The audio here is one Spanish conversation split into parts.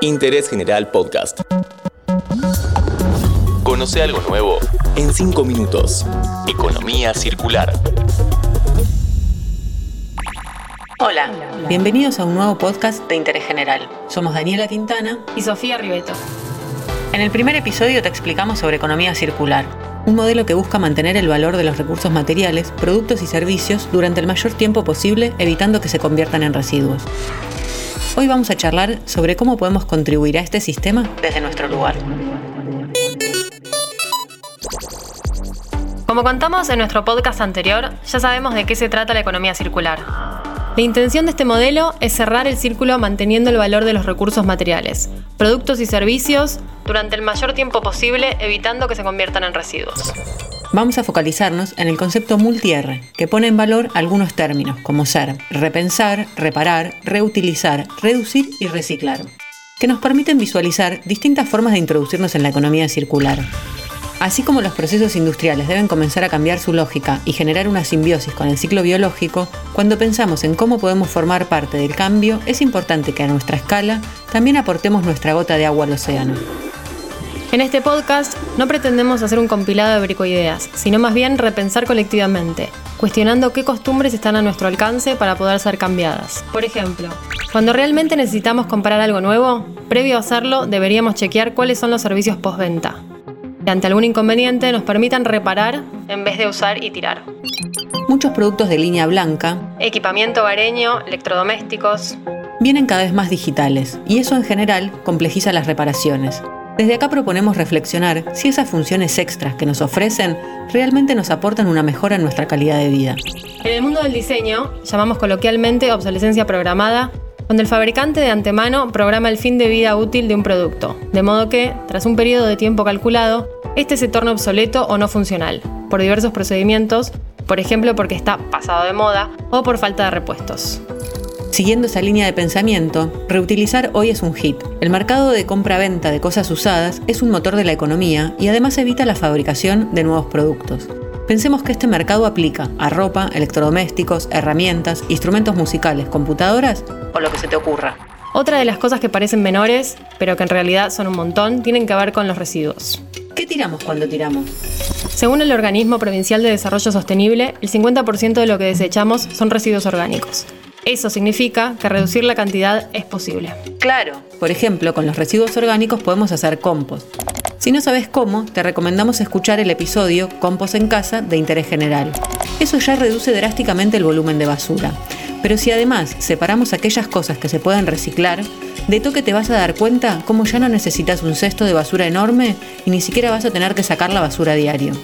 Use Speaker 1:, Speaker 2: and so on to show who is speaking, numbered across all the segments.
Speaker 1: Interés General Podcast. Conoce algo nuevo en 5 minutos. Economía circular.
Speaker 2: Hola, bienvenidos a un nuevo podcast de Interés General. Somos Daniela Quintana
Speaker 3: y Sofía Ribeto.
Speaker 2: En el primer episodio te explicamos sobre economía circular, un modelo que busca mantener el valor de los recursos materiales, productos y servicios durante el mayor tiempo posible, evitando que se conviertan en residuos. Hoy vamos a charlar sobre cómo podemos contribuir a este sistema desde nuestro lugar.
Speaker 3: Como contamos en nuestro podcast anterior, ya sabemos de qué se trata la economía circular. La intención de este modelo es cerrar el círculo manteniendo el valor de los recursos materiales, productos y servicios durante el mayor tiempo posible, evitando que se conviertan en residuos.
Speaker 2: Vamos a focalizarnos en el concepto multi-R, que pone en valor algunos términos como ser repensar, reparar, reutilizar, reducir y reciclar, que nos permiten visualizar distintas formas de introducirnos en la economía circular. Así como los procesos industriales deben comenzar a cambiar su lógica y generar una simbiosis con el ciclo biológico, cuando pensamos en cómo podemos formar parte del cambio, es importante que a nuestra escala también aportemos nuestra gota de agua al océano.
Speaker 3: En este podcast no pretendemos hacer un compilado de bricoideas, sino más bien repensar colectivamente, cuestionando qué costumbres están a nuestro alcance para poder ser cambiadas. Por ejemplo, cuando realmente necesitamos comprar algo nuevo, previo a hacerlo deberíamos chequear cuáles son los servicios postventa, que ante algún inconveniente nos permitan reparar en vez de usar y tirar.
Speaker 2: Muchos productos de línea blanca,
Speaker 3: equipamiento hogareño, electrodomésticos,
Speaker 2: vienen cada vez más digitales y eso en general complejiza las reparaciones. Desde acá proponemos reflexionar si esas funciones extras que nos ofrecen realmente nos aportan una mejora en nuestra calidad de vida.
Speaker 3: En el mundo del diseño, llamamos coloquialmente obsolescencia programada cuando el fabricante de antemano programa el fin de vida útil de un producto, de modo que, tras un periodo de tiempo calculado, este se torna obsoleto o no funcional, por diversos procedimientos, por ejemplo porque está pasado de moda o por falta de repuestos.
Speaker 2: Siguiendo esa línea de pensamiento, reutilizar hoy es un hit. El mercado de compra-venta de cosas usadas es un motor de la economía y además evita la fabricación de nuevos productos. Pensemos que este mercado aplica a ropa, electrodomésticos, herramientas, instrumentos musicales, computadoras o lo que se te ocurra.
Speaker 3: Otra de las cosas que parecen menores, pero que en realidad son un montón, tienen que ver con los residuos.
Speaker 2: ¿Qué tiramos cuando tiramos?
Speaker 3: Según el Organismo Provincial de Desarrollo Sostenible, el 50% de lo que desechamos son residuos orgánicos. Eso significa que reducir la cantidad es posible.
Speaker 2: Claro. Por ejemplo, con los residuos orgánicos podemos hacer compost. Si no sabes cómo, te recomendamos escuchar el episodio Compost en casa de interés general. Eso ya reduce drásticamente el volumen de basura. Pero si además separamos aquellas cosas que se pueden reciclar, de toque te vas a dar cuenta cómo ya no necesitas un cesto de basura enorme y ni siquiera vas a tener que sacar la basura a diario.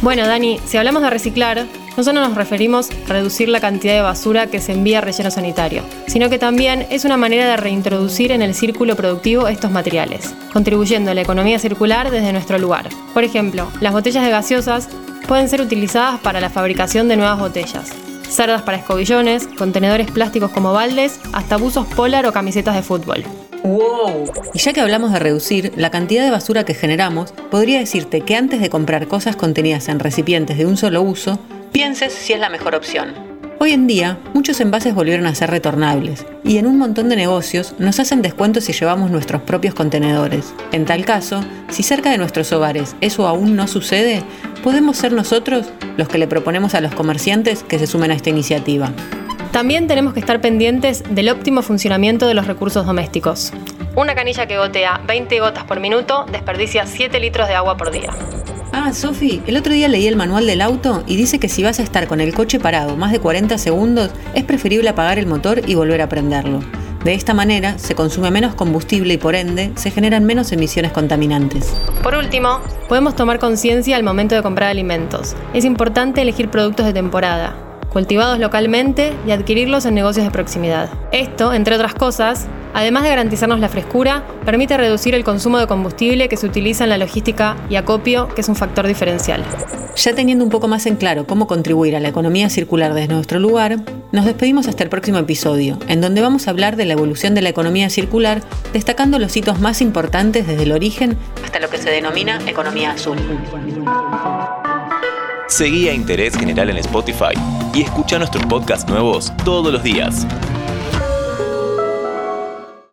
Speaker 3: Bueno, Dani, si hablamos de reciclar, no solo nos referimos a reducir la cantidad de basura que se envía a relleno sanitario, sino que también es una manera de reintroducir en el círculo productivo estos materiales, contribuyendo a la economía circular desde nuestro lugar. Por ejemplo, las botellas de gaseosas pueden ser utilizadas para la fabricación de nuevas botellas, cerdas para escobillones, contenedores plásticos como baldes, hasta buzos polar o camisetas de fútbol.
Speaker 2: ¡Wow! Y ya que hablamos de reducir la cantidad de basura que generamos, podría decirte que antes de comprar cosas contenidas en recipientes de un solo uso, pienses si es la mejor opción. Hoy en día, muchos envases volvieron a ser retornables y en un montón de negocios nos hacen descuentos si llevamos nuestros propios contenedores. En tal caso, si cerca de nuestros hogares eso aún no sucede, podemos ser nosotros los que le proponemos a los comerciantes que se sumen a esta iniciativa.
Speaker 3: También tenemos que estar pendientes del óptimo funcionamiento de los recursos domésticos. Una canilla que gotea 20 gotas por minuto desperdicia 7 litros de agua por día.
Speaker 2: Ah, Sofi, el otro día leí el manual del auto y dice que si vas a estar con el coche parado más de 40 segundos, es preferible apagar el motor y volver a prenderlo. De esta manera se consume menos combustible y por ende se generan menos emisiones contaminantes.
Speaker 3: Por último, podemos tomar conciencia al momento de comprar alimentos. Es importante elegir productos de temporada, cultivados localmente y adquirirlos en negocios de proximidad. Esto, entre otras cosas, además de garantizarnos la frescura, permite reducir el consumo de combustible que se utiliza en la logística y acopio, que es un factor diferencial.
Speaker 2: Ya teniendo un poco más en claro cómo contribuir a la economía circular desde nuestro lugar, nos despedimos hasta el próximo episodio, en donde vamos a hablar de la evolución de la economía circular, destacando los hitos más importantes desde el origen hasta lo que se denomina economía azul.
Speaker 1: Seguí a Interés General en Spotify y escucha nuestros podcasts nuevos todos los días.